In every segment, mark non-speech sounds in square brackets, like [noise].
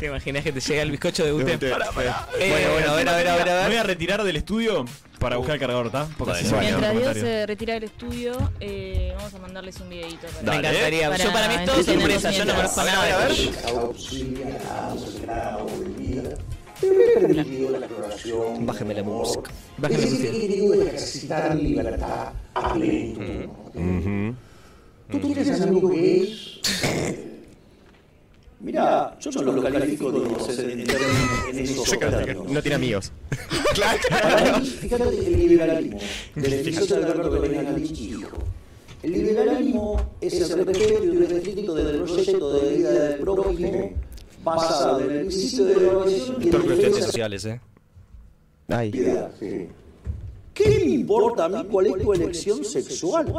¿Te imaginas que te llega el bizcocho de UTE? Bueno, Eh, bueno, a ver, a ver, a ver, a Me voy ver. a retirar del estudio para buscar el cargador, ¿está? Porque Bueno. Mientras Dios se retira del estudio, eh, vamos a mandarles un videito. Para Me encantaría. Para Yo para mí es todo sorpresa. Yo no conozco A ver, nada a ver. [laughs] Bájeme la música. Bájame la música. ejercitar libertad a plenitud. ¿Tú tienes algo que es? Mira, yo no lo califico de inocente en esos términos. No tiene amigos. [laughs] Para mí, fíjate el liberalismo, del filósofo Alberto hijo. El liberalismo es el respeto y restricto del proyecto de vida del prójimo basado en el principio de la organización y en Cuestiones defensa sociales, ¿eh? de Ay. ¿Qué me importa a mí cuál es tu elección sexual?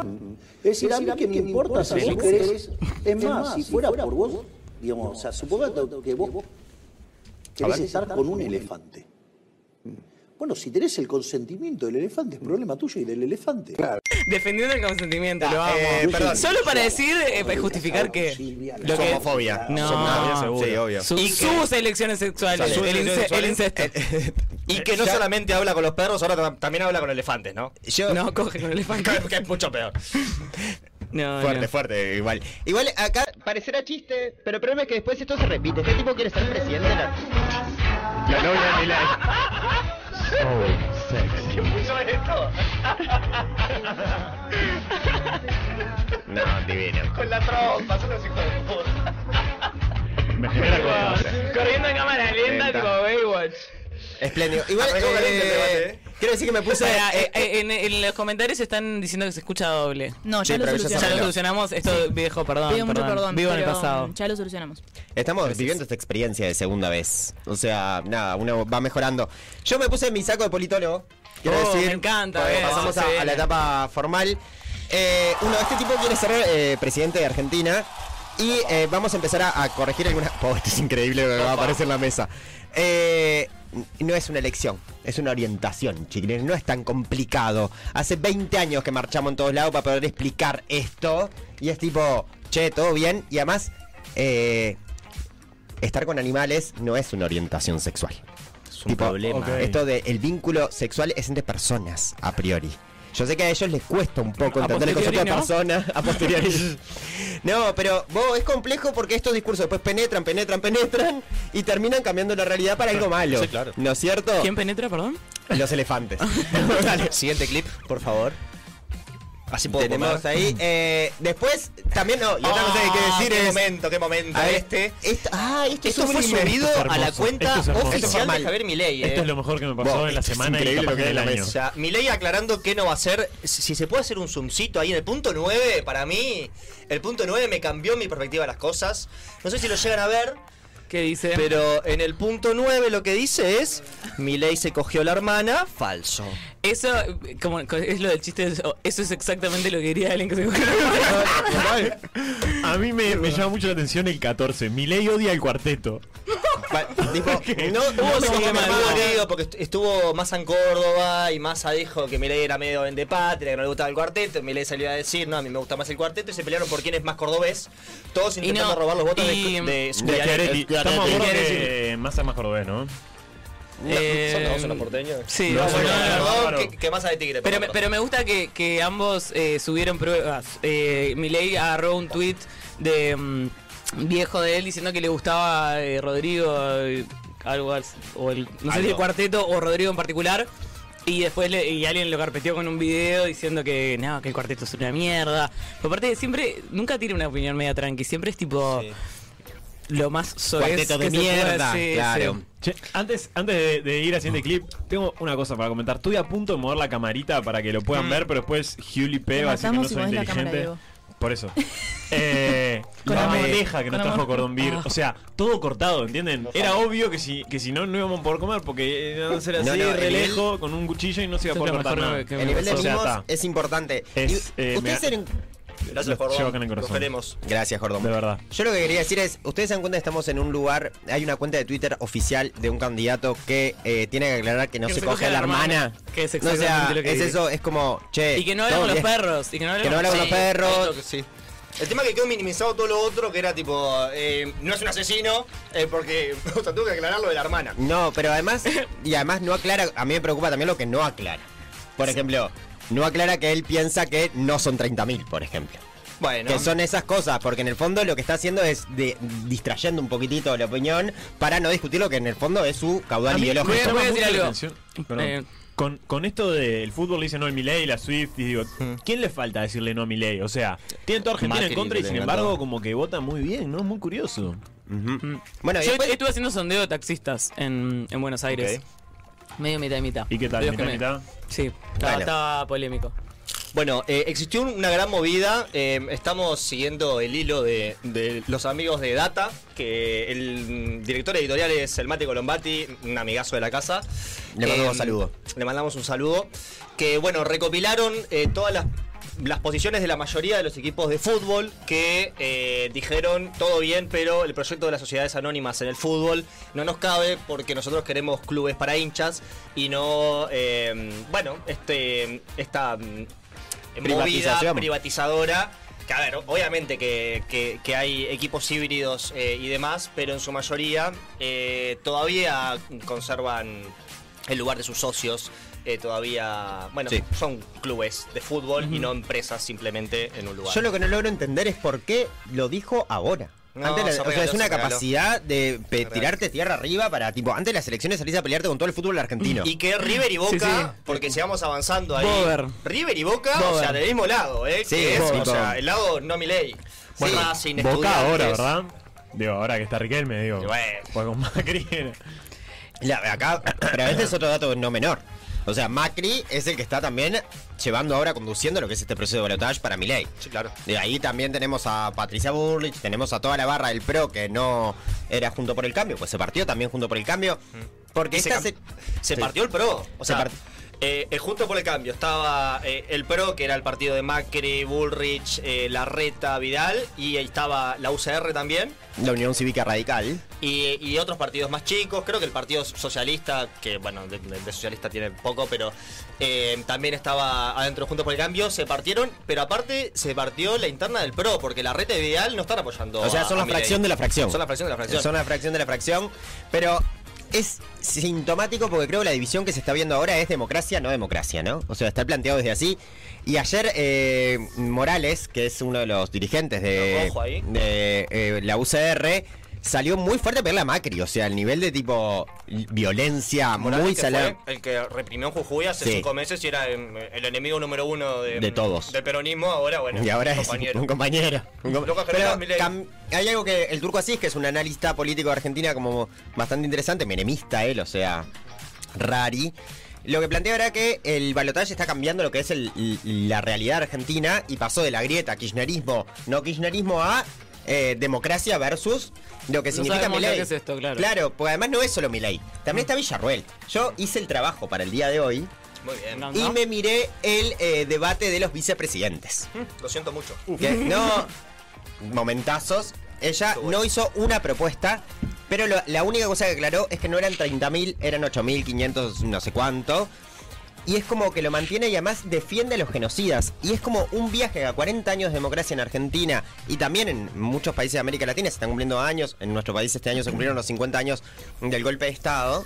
Es decir, a mí que me importa si vos querés. Es más, si fuera por vos, digamos, o sea, supongamos que vos querés estar con un elefante. Bueno, si tenés el consentimiento del elefante, es problema tuyo y del elefante. Defendiendo el consentimiento, lo amo. eh, perdón. Solo para decir, eh, para justificar que. Lo que Homofobia. No. Homofobia, seguro. Sí, obvio. Su- Y que- sus elecciones sexuales. Sus el, elecciones ince- el sexuales. incesto. Y que no Ya- solamente habla con los perros, ahora tam- también habla con elefantes, ¿no? Yo, No, coge con el elefante. [laughs] Que es mucho peor. No, Fuerte, no. fuerte, igual. Igual acá parecerá chiste, pero el problema es que después esto se repite. Este tipo quiere ser presidente de la... La novia de Milei. ¿Quién puso esto? No, divino. Con la trompa, son los hijos de puta. Me genera cosa. Corriendo en cámara lenta, tipo Baywatch. Espléndido. Igual, ¿eh? Quiero decir que me puse... Eh, eh, en, en los comentarios están diciendo que se escucha doble. No, Sí, ya lo pero ya Ya lo solucionamos. solucionamos. Esto viejo, perdón. Pido mucho perdón. Vivo en el pasado. Ya lo solucionamos. Estamos viviendo esta experiencia de segunda vez. O sea, nada, uno va mejorando. Yo me puse mi saco de politólogo. Quiero Oh, decir. me encanta, bien, Pasamos a, la etapa formal. Eh, uno, este tipo quiere ser eh, presidente de Argentina. Y eh, vamos a empezar a, a corregir algunas. [laughs] Oh, esto es increíble lo que va a aparecer en la mesa. Eh, no es una elección, es una orientación, chiquilines. No es tan complicado. Hace 20 años que marchamos en todos lados para poder explicar esto. Y es tipo, che, todo bien. Y además, eh, estar con animales no es una orientación sexual. Es un problema. ok. Esto de el vínculo sexual es entre personas, a priori. Yo sé que a ellos les cuesta un poco entender de posteriori, persona. A [laughs] posteriori. no, pero vos es complejo porque estos discursos después penetran, penetran, penetran y terminan cambiando la realidad para algo malo. Sí, claro. ¿No es cierto? ¿Quién penetra, perdón? Los elefantes. [laughs] Dale, siguiente clip, por favor. Así puedo Tenemos comer. ahí. eh, después, también no. Y otra cosa que hay que Ah, decir qué es. momento, qué momento. a este. esto- ah, esto, Esto es fue subido Esto es a la cuenta esto es. Esto oficial de. Javier Milei. Esto eh. es lo mejor que me pasó en la esto semana y capaz lo que que hay en en el la año. O sea, Milei aclarando que no va a ser. Si, si se puede hacer un zoomcito ahí en el punto 9, para mí, el punto 9 me cambió mi perspectiva de las cosas. No sé si lo llegan a ver, ¿Qué dice? pero en el punto 9 lo que dice es: Milei se cogió la hermana, falso. Eso, como es lo del chiste, de eso eso es exactamente lo que quería alguien que se cogiera [laughs] A mí me, me llama mucho la atención el 14. Milei odia el cuarteto. Tipo, [laughs] no, Hubo no me porque est- estuvo Massa en Córdoba y Massa dijo que Milei era medio vendepatria, que no le gustaba el cuarteto. Milei salió a decir, no, a mí me gusta más el cuarteto y se pelearon por quién es más cordobés. Todos intentando no, robar los votos y- de, de, De Schiaretti. Estamos de que Massa es más cordobés, ¿no? Eh, ¿Son todos unos porteños? Sí, No, no, los- que, que Massa de tigre. Pero, me- pero me gusta que, que ambos eh, subieron pruebas. Eh, Milei agarró un tweet de mm, viejo de él diciendo que le gustaba eh, Rodrigo, eh, algo o el, no sé si el cuarteto o Rodrigo en particular. Y después le- y alguien lo carpeteó con un video diciendo que no, que el cuarteto es una mierda. Pero aparte siempre, nunca tiene una opinión media tranqui, siempre es tipo Sí. lo más soez Cuarteto de que se puede, mierda, sí, claro. sí. Che, antes, antes de, de ir al siguiente clip, tengo una cosa para comentar. Estoy a punto de mover la camarita para que lo puedan ver, pero después Huli P va a decir que no soy movés la cámara, inteligente. Por eso. Eh, [laughs] Con la bandeja que nos trajo amor. Cordón Beer. Ah. O sea, todo cortado, ¿entienden? Era obvio que si, que si no, no íbamos a poder comer porque iban a ser así, No, no, re el lejos, con un cuchillo y no se iba a poder cortar nada. que El nivel de O sea, mimos está. es importante. Es, Y eh, ustedes me- eran- Gracias, Jordón. corazón. queremos. Gracias, Jordón. De verdad. Yo lo que quería decir es, ustedes se dan cuenta que estamos en un lugar, hay una cuenta de Twitter oficial de un candidato que eh, tiene que aclarar que no Que se coge a la hermana. Que es No, o sea, exactamente lo que es dice. eso, es como, che. Y que no habla con los perros. Y que no habla no con los perros. Ahí lo que sí. El tema que quedó minimizado todo lo otro, que era tipo, eh, no es un asesino, eh, porque [laughs] o sea, tuve que aclarar lo de la hermana. No, pero además, y además no aclara, a mí me preocupa también lo que no aclara. Por ejemplo, no aclara que él piensa que no son 30.000, por ejemplo. Bueno, Que son esas cosas, porque en el fondo lo que está haciendo es de, distrayendo un poquitito la opinión para no discutir lo que en el fondo es su caudal A mí ideológico. voy a- decir algo. perdón. Eh. con, con esto del fútbol le dicen no el Milei, la Swift, y digo, Mm. ¿quién le falta decirle no a Milei? O sea, tienen toda Argentina Macri en contra y sin embargo como que votan muy bien, ¿no? Es muy curioso. Ujú. Bueno, Yo después- estuve haciendo sondeo de taxistas en, en Buenos Aires. Medio mitad y mitad. ¿Y qué tal? ¿Mitad y me- mitad? Sí, estaba, Bueno. estaba polémico. Bueno, eh, existió una gran movida. eh, estamos siguiendo el hilo de, de los amigos de Data, que el director editorial es el Mate Colombati, un amigazo de la casa. Le mandamos Eh, un saludo. Le mandamos un saludo. Que bueno, recopilaron eh, todas las, las posiciones de la mayoría de los equipos de fútbol que eh, dijeron todo bien, pero el proyecto de las sociedades anónimas en el fútbol no nos cabe porque nosotros queremos clubes para hinchas y no, eh, bueno, este, esta mm, movida privatizadora. Que a ver, obviamente que, que- que hay equipos híbridos eh, y demás, pero en su mayoría eh, todavía conservan el lugar de sus socios. Eh, todavía, bueno, Sí. son clubes de fútbol y no empresas simplemente en un lugar. Yo lo que no logro entender es por qué lo dijo ahora. No, antes la- se o sea, es una capacidad de pe- tirarte tierra arriba para, tipo, antes de las elecciones salís a pelearte con todo el fútbol argentino. Y que River y Boca, Sí, sí. porque si vamos avanzando ahí. Bober. River y Boca, o sea, del mismo lado, ¿eh? Sí, es, o sea, el lado no Milei. Sí. Racing, Boca ahora, ¿verdad? Digo, ahora que está Riquelme, digo. Bueno. Pues con Macri La- acá, [coughs] pero este es otro dato no menor. O sea, Macri es el que está también llevando ahora, conduciendo lo que es este proceso de balotaje para Milei. Sí, claro. De ahí también tenemos a Patricia Burlich, tenemos a toda la barra del PRO que no era junto por el cambio, pues se partió también junto por el cambio. Porque Y se, esta se, se partió el PRO. O Se sea, eh, eh, justo por el cambio estaba eh, el PRO, que era el partido de Macri, Bullrich, eh, Larreta, Vidal, y ahí estaba la UCR también. la Unión Cívica Radical. Y, y otros partidos más chicos, creo que el Partido Socialista, que bueno, de, de- socialista tiene poco, pero eh, también estaba adentro junto por el cambio, se partieron, pero aparte se partió la interna del PRO, porque la reta de Vidal no están apoyando. O sea, son a la fracción de la fracción. Son la fracción de la fracción. Son la fracción de la fracción. Pero es sintomático porque creo que la división que se está viendo ahora es democracia, no democracia, ¿no? O sea, está planteado desde así. Y ayer eh, Morales, que es uno de los dirigentes de, de, eh, la UCR, salió muy fuerte a pedirle a Macri. O sea, el nivel de tipo violencia Morales, muy salado. el que reprimió en Jujuy hace Sí. cinco meses y era em, el enemigo número uno de, De todos. del peronismo, ahora bueno. Y ahora es compañero. un compañero. Un com- Pero hay algo que el turco así, que es un analista político de Argentina como bastante interesante, menemista él, o sea, rari. Lo que plantea era que el balotaje está cambiando lo que es el- la realidad argentina y pasó de la grieta kirchnerismo, no kirchnerismo a eh, democracia versus lo que No significa Milei. que es esto, claro. Claro, porque además no es solo Milei, también está Villarruel. Yo hice el trabajo para el día de hoy Muy bien. No. y me miré el eh, debate de los vicepresidentes. Lo siento mucho. Que no. Momentazos. Ella no hizo una propuesta, pero lo- la única cosa que aclaró es que no eran 30.000, eran 8.500, no sé cuánto. Y es como que lo mantiene y además defiende a los genocidas. Y es como un viaje a 40 años de democracia en Argentina y también en muchos países de América Latina se están cumpliendo años. En nuestro país este año se cumplieron los 50 años del golpe de Estado.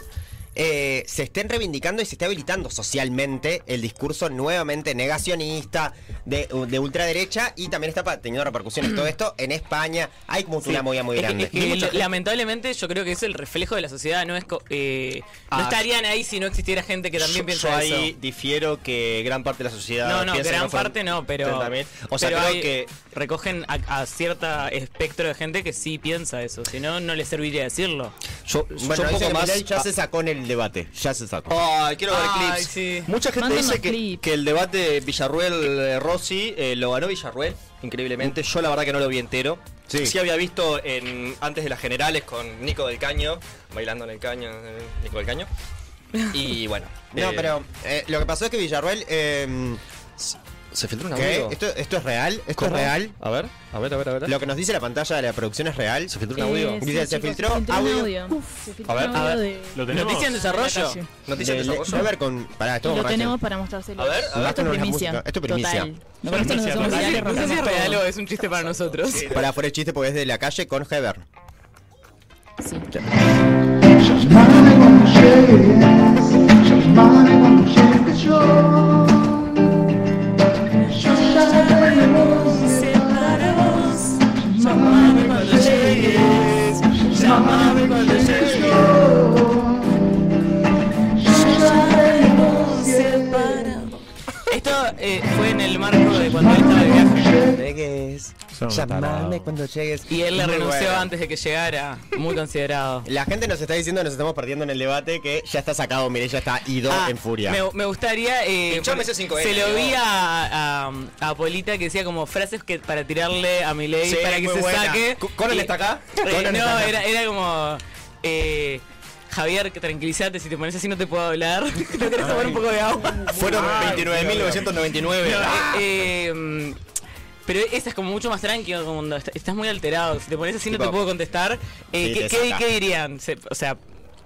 Eh, se estén reivindicando y se esté habilitando socialmente el discurso nuevamente negacionista de, de ultraderecha y también está teniendo repercusiones todo esto en España. Hay como una movida muy Es que- grande. es que lamentablemente yo creo que es el reflejo de la sociedad, no es co- eh, no Ah, estarían ahí si no existiera gente que también Yo- piensa yo ahí eso. difiero que gran parte de la sociedad. No, no, gran parte no, pero 30.000. O sea, pero creo hay- que recogen a, a cierta espectro de gente que sí piensa eso, si no no les serviría decirlo. yo, Bueno, yo un dice poco más. Ya se sacó en el debate. Ya se sacó. Ay, quiero ver Ay, clips. sí. Mucha gente dice que, que el debate de Villarruel-Rossi eh, lo ganó Villarruel, increíblemente. Yo la verdad que no lo vi entero. Sí. había visto en antes de las generales con Nico del Caño, bailando en el caño, eh, Nico del Caño. Y bueno. No, eh, pero eh, lo que pasó es que Villarruel eh, ¿Se filtró un ¿Qué? audio? ¿Esto, ¿Esto es real? ¿Esto ¿Cómo? es real? A ver, a ver, a ver, a ver. Lo que nos dice la pantalla de la producción es real. ¿Se filtró un audio? Eh, Dice, sí, se chicos, filtró un audio. Se filtró A ver, un a audio ver. de- ¿Lo tenemos? Noticia en desarrollo. Noticia de De- desarrollo. a ver con. Pará, esto Y lo borracho. tenemos para mostrárselo. A ver, a ver. Esto es primicia. esto es primicia. Total. No, con esto nos Primicia hacemos total. virales, No sé si es rompemos real todo. o es un chiste para nosotros. Para fuera el chiste porque es de la calle con Heber. Sí. Llamame cuando llegues. Y él le renunció bueno. antes de que llegara. Muy considerado. La gente nos está diciendo, nos estamos perdiendo en el debate, que ya está sacado, mire, ya está ido Ah, en furia. Me, me gustaría. Eh, Pinchame ese 5N, se lo vi a, a, a Polita que decía como frases que para tirarle a Milei Sí, para que se buena. saque. Co- ¿Conan está acá? [laughs] Eh, ¿Conan no, está acá? era, era como. Eh, Javier, que tranquilízate, si te pones así no te puedo hablar. [laughs] ¿No querés tomar un poco de agua? Fueron 29.999. No, eh, eh, mm, pero esa es como mucho más tranquilo, como estás muy alterado. Si te pones así no te puedo contestar. Eh, sí, ¿qué, qué- dirían? Se- o sea,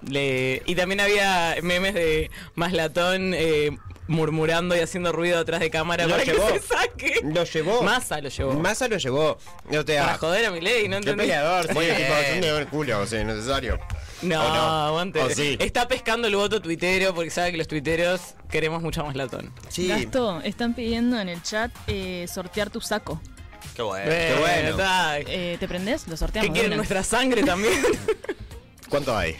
le, y también había memes de más latón eh, murmurando y haciendo ruido atrás de cámara Lo para llevó. que se saque. Lo llevó. Massa lo llevó. Massa lo llevó. No te para joder a mi ley, ¿no entendí? peleador, sí, [laughs] tipo, es un culo, o sea, necesario. No, ¿O no? aguante. ¿O sí? Está pescando el voto tuitero porque sabe que los tuiteros queremos mucho más latón. Sí. Gasto, están pidiendo en el chat eh, sortear tu saco. Qué bueno. Qué bueno. Eh, ¿Te prendés? Lo ¿Qué sorteamos. de quieren? ¿Nuestra sangre también? ¿Cuánto hay?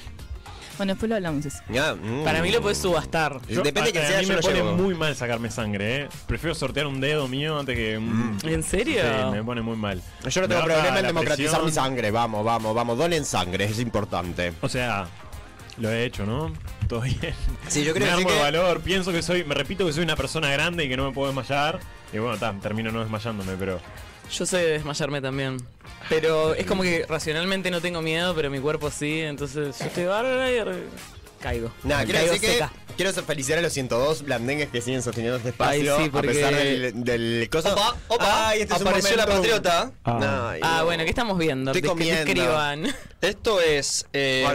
Bueno, después lo hablamos eso. Ya, mm. Para mí lo puedes subastar. Yo- Depende a, que a sea, mí yo me lo pone llevo. muy mal sacarme sangre, ¿eh? Prefiero sortear un dedo mío antes que un... ¿En serio? Sí, me pone muy mal. Yo no Me tengo problema en democratizar presión. mi sangre. Vamos, vamos, vamos. Donen sangre, es importante. O sea, lo he hecho, ¿no? Todo bien. Sí, yo me creo que, sí armo de que valor, pienso que soy, me repito que soy una persona grande y que no me puedo desmayar. Y bueno, ta, termino no desmayándome, pero... Yo sé desmayarme también. Pero es como que racionalmente no tengo miedo, pero mi cuerpo sí. Entonces yo estoy bárbara y caigo. Nada, quiero Caigo decir que seca. quiero felicitar a los 102 blandengues que siguen sosteniendo este espacio Ay, sí, porque- a pesar del, del coso. Opa, opa, Ay, este es un apareció la patriota. Ay, Ah, no. bueno, ¿qué estamos viendo? Estoy comiendo. Ah. Describan. Esto es eh,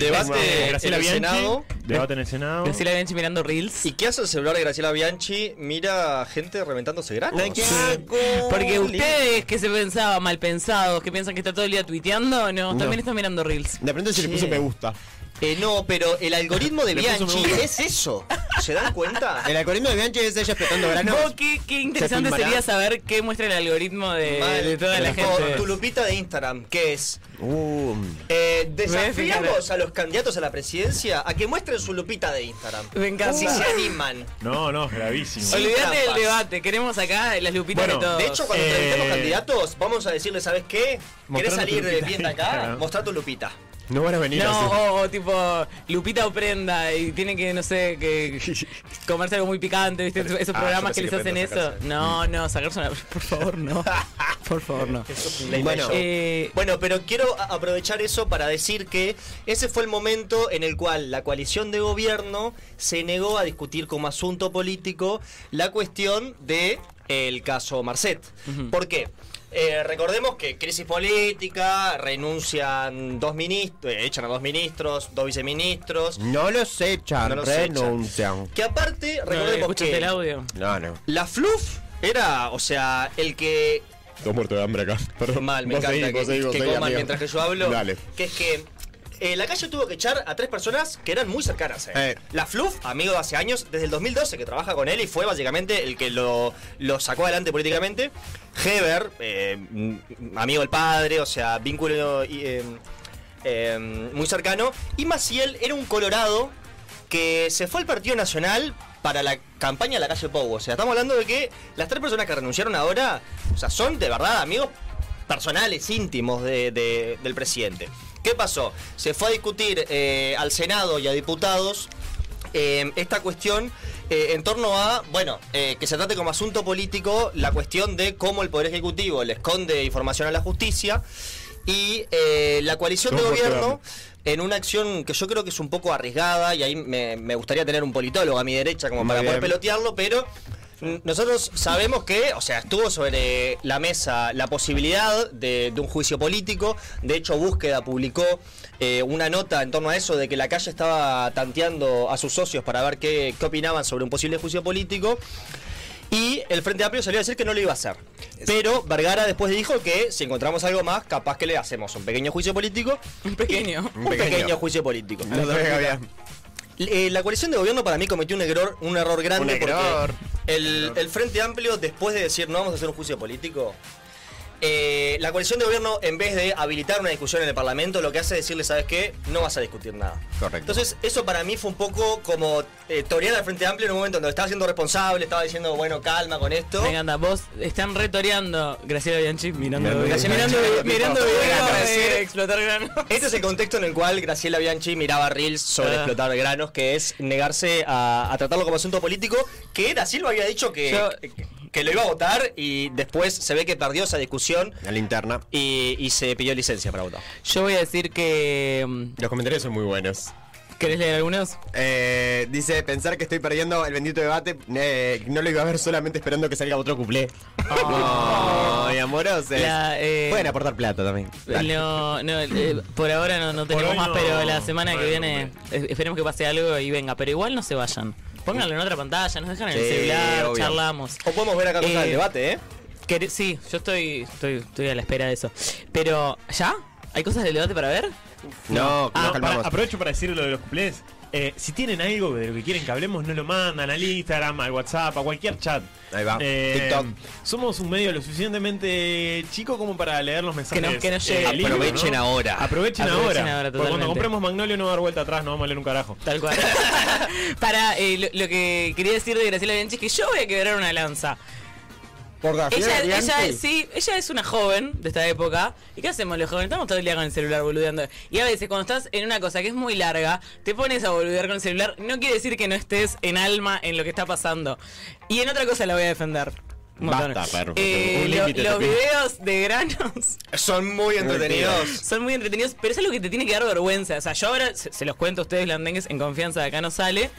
debate en Graciela el Bianchi, Senado. debate en el Senado. Graciela Bianchi mirando Reels. ¿Y qué hace el celular de Graciela Bianchi? Mira gente reventándose granos. Sí. Porque ustedes que se pensaban mal pensados, que piensan que está todo el día tuiteando, no, también están mirando Reels. De pronto se le puso me gusta. Eh, no, pero el algoritmo de Bianchi es eso. ¿Se dan cuenta? El algoritmo de Bianchi es ella explotando granos. Vos, qué, qué interesante sería saber qué muestra el algoritmo de, Mal. de toda la gente. tu lupita de Instagram, que es Uh, eh, desafiamos a los candidatos a la presidencia a que muestren su lupita de Instagram. Me encanta. Si se animan. No, no, gravísimo. Sí. Olvídate del debate, queremos acá las lupitas Bueno, de todos. De hecho, cuando Eh, entrevistemos candidatos, vamos a decirle, ¿sabes qué? ¿Querés Mostrando salir de bien de acá? Mostrar tu lupita. No van a venir No, así. o, o tipo Lupita o Prenda y tiene que, no sé, que [laughs] comerse algo muy picante, ¿viste? Esos Ah, programas que les que hacen eso. No, no, sacarse una... Por favor, no. [laughs] Por favor, no. Bueno, Eh, bueno, pero quiero aprovechar eso para decir que ese fue el momento en el cual la coalición de gobierno se negó a discutir como asunto político la cuestión de el caso Marcet. ¿Por qué? Eh, recordemos que crisis política, renuncian dos ministros, eh, echan a dos ministros, dos viceministros. No los echan, No los echan. renuncian. Que aparte, no, recordemos ¿Escuchaste que el audio? No, no. la FLUF era, o sea, el que Estoy muerto de hambre acá. [laughs] Perdón. mal, me Vos encanta seguí, que, que seguí, coman amigo. mientras que yo hablo. Dale. Que es que eh, la calle tuvo que echar a tres personas que eran muy cercanas. eh. Eh. La Fluff, amigo de hace años, desde el 2012 que trabaja con él y fue básicamente el que lo, lo sacó adelante políticamente. Heber, eh, amigo del padre, o sea, vínculo muy cercano. Y Maciel era un colorado que se fue al Partido Nacional para la campaña de la calle Pou. O sea, estamos hablando de que las tres personas que renunciaron ahora, o sea, son de verdad amigos personales, íntimos de- de- del presidente. ¿Qué pasó? Se fue a discutir eh, al Senado y a diputados eh, esta cuestión eh, en torno a, bueno, eh, que se trate como asunto político la cuestión de cómo el Poder Ejecutivo le esconde información a la justicia y la coalición de gobierno en una acción que yo creo que es un poco arriesgada y ahí me, me gustaría tener un politólogo a mi derecha como Muy para poder pelotearlo, pero Nosotros sabemos que, o sea, estuvo sobre la mesa la posibilidad de, de un juicio político. De hecho, Búsqueda publicó eh, una nota en torno a eso de que la calle estaba tanteando a sus socios para ver qué, qué opinaban sobre un posible juicio político. Y el Frente Amplio salió a decir que no lo iba a hacer. Pero Vergara después dijo que si encontramos algo más, capaz que le hacemos un pequeño juicio político. Un pequeño. Un, Un pequeño. juicio político. Sabía, Gabriel. Eh, la coalición de gobierno para mí cometió un error, un error grande Un error. porque el, el Frente Amplio, después de decir no vamos a hacer un juicio político, eh, la coalición de gobierno, en vez de habilitar una discusión en el Parlamento, lo que hace es decirle, ¿sabes qué? No vas a discutir nada. Correcto. Entonces, eso para mí fue un poco como eh, torear al Frente Amplio en un momento donde estaba siendo responsable, estaba diciendo, bueno, calma con esto. Me encanta, vos están retoreando Graciela Bianchi mirando Mirando- video, Graciela mirando, Bianchi, mirando tipo, video para de decir- explotar granos. Este es el contexto en el cual Graciela Bianchi miraba Reels sobre Ah. explotar granos, que es negarse a, a tratarlo como asunto político, que Da Silva había dicho que, Yo- que, que lo iba a votar y después se ve que perdió esa discusión La linterna. y, y se pidió licencia para votar. Yo voy a decir que... mm, Los comentarios son muy buenos. ¿Querés leer algunos? Eh, dice, pensar que estoy perdiendo el bendito debate, eh, no lo iba a ver solamente esperando que salga otro cuplé. Ay, amorosos. La, eh, Pueden aportar plata también. Dale. No, no, eh, por ahora no, no tenemos más, no. pero la semana que viene esperemos que pase algo y venga. Pero igual no se vayan. Pónganlo en otra pantalla, nos dejan en el Sí, celular, obvio. charlamos. O podemos ver acá cosas Eh, del debate, ¿eh? Sí, yo estoy, estoy, estoy a la espera de eso. Pero, ¿ya? ¿Hay cosas del debate para ver? No, Ah, nos Para- calmamos. aprovecho para decir lo de los cuplés. Eh, si tienen algo de lo que quieren que hablemos, no lo mandan al Instagram, al WhatsApp, a cualquier chat. Ahí va. Eh, TikTok. Somos un medio lo suficientemente chico como para leer los mensajes. Que nos- que llegue. libres, Aprovechen ahora. Aprovechen, Aprovechen ahora. ahora, Porque cuando compremos Magnolio no va a dar vuelta atrás, no vamos a leer un carajo. Tal cual. [laughs] para, eh, lo, lo que quería decir de Graciela Bianchi es que yo voy a quebrar una lanza. Por Ella, ella, sí, ella es una joven de esta época. ¿Y qué hacemos los jóvenes? Estamos todo el día con el celular boludeando. Y a veces cuando estás en una cosa que es muy larga, te pones a boludear con el celular. No quiere decir que no estés en alma en lo que está pasando. Y en otra cosa la voy a defender. Basta, perro. Eh, lo- los videos de granos Son muy entretenidos. son muy entretenidos, pero es algo que te tiene que dar vergüenza. O sea, yo ahora se, se los cuento a ustedes, blandengues, en confianza, de acá no sale.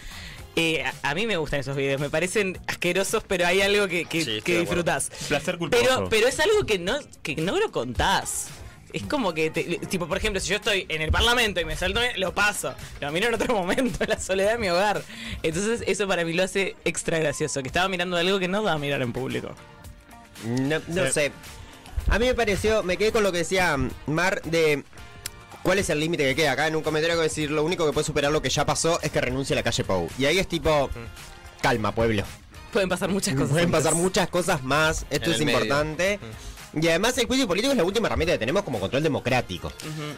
Eh, a, a mí me gustan esos videos, me parecen asquerosos, pero hay algo que, que, Sí, que disfrutás. Placer culposo. Pero, pero es algo que no, que no lo contás. Es como que, te- tipo, por ejemplo, si yo estoy en el parlamento y me salto, lo paso. Lo miro en otro [laughs] momento, en la soledad de mi hogar. Entonces, eso para mí lo hace extra gracioso. Que estaba mirando algo que no va a mirar en público. No, no Sí. sé. A mí me pareció, me quedé con lo que decía Mar de cuál es el límite que queda. Acá en un comentario que decir lo único que puede superar lo que ya pasó es que renuncie a la calle Pou. Y ahí es tipo, calma pueblo. Pueden pasar muchas cosas. Pueden pasar muchas cosas más. Esto En es el medio. Y además el juicio político es la última herramienta que tenemos como control democrático.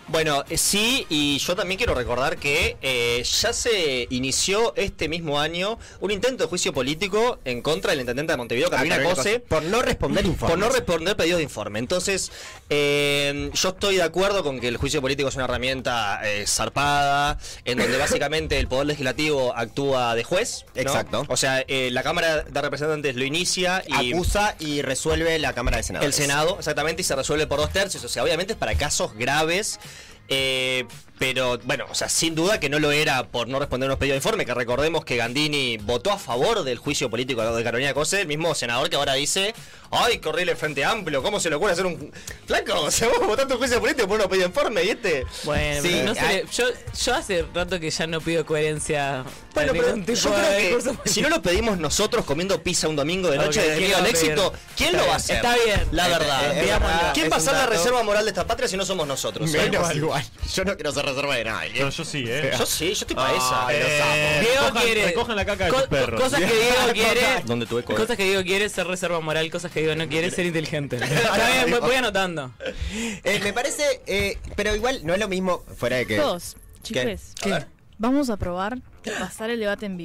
Bueno, eh, sí, y yo también quiero recordar que eh, ya se inició este mismo año un intento de juicio político en contra del intendente de Montevideo, Carolina Ah, Carolina Cose, Cose, Por no responder informes. por no responder pedidos de informe. Entonces, eh, yo estoy de acuerdo con que el juicio político es una herramienta eh, zarpada, en donde [coughs] básicamente el Poder Legislativo actúa de juez. ¿no? Exacto. O sea, eh, la Cámara de Representantes lo inicia y... Acusa y resuelve la Cámara de Senadores. El Senado, exactamente, y se resuelve por dos tercios. O sea, obviamente es para casos graves. eh, pero bueno, o sea, sin duda que no lo era por no responder unos pedidos de informe, que recordemos que Gandini votó a favor del juicio político de Carolina Cose, el mismo senador que ahora dice, ay, el Frente Amplio, ¿cómo se le ocurre hacer un... Flaco, [laughs] o sea, vos votaste un juicio político por unos pedidos de informe y este... Bueno, Sí, pero no sé, hay- yo, yo hace rato que ya no pido coherencia. Bueno, pero yo creo que si no lo pedimos nosotros comiendo pizza un domingo de noche de ¿quién miedo lo al va a pedir? éxito, ¿quién Está lo va a hacer? está bien. La verdad. es Digámoslo. verdad, ¿Quién es va a ser la reserva moral de esta patria si no somos nosotros? Menos igual. Yo no quiero ser reserva de nadie. No, yo sí, ¿eh? Yo sí, yo estoy para esa. Eh. Diego recojan- quiere. recojan la caca de co- sus perros. Cosas que Diego [laughs] quiere. Donde tuve. Cosas que Diego quiere ser reserva moral, cosas que Diego no quiere ser inteligente. [laughs] Está bien, voy, anotando. Eh, me parece, eh, pero igual no es lo mismo fuera de que... Todos, chicos. Vamos a probar pasar el debate en vivo.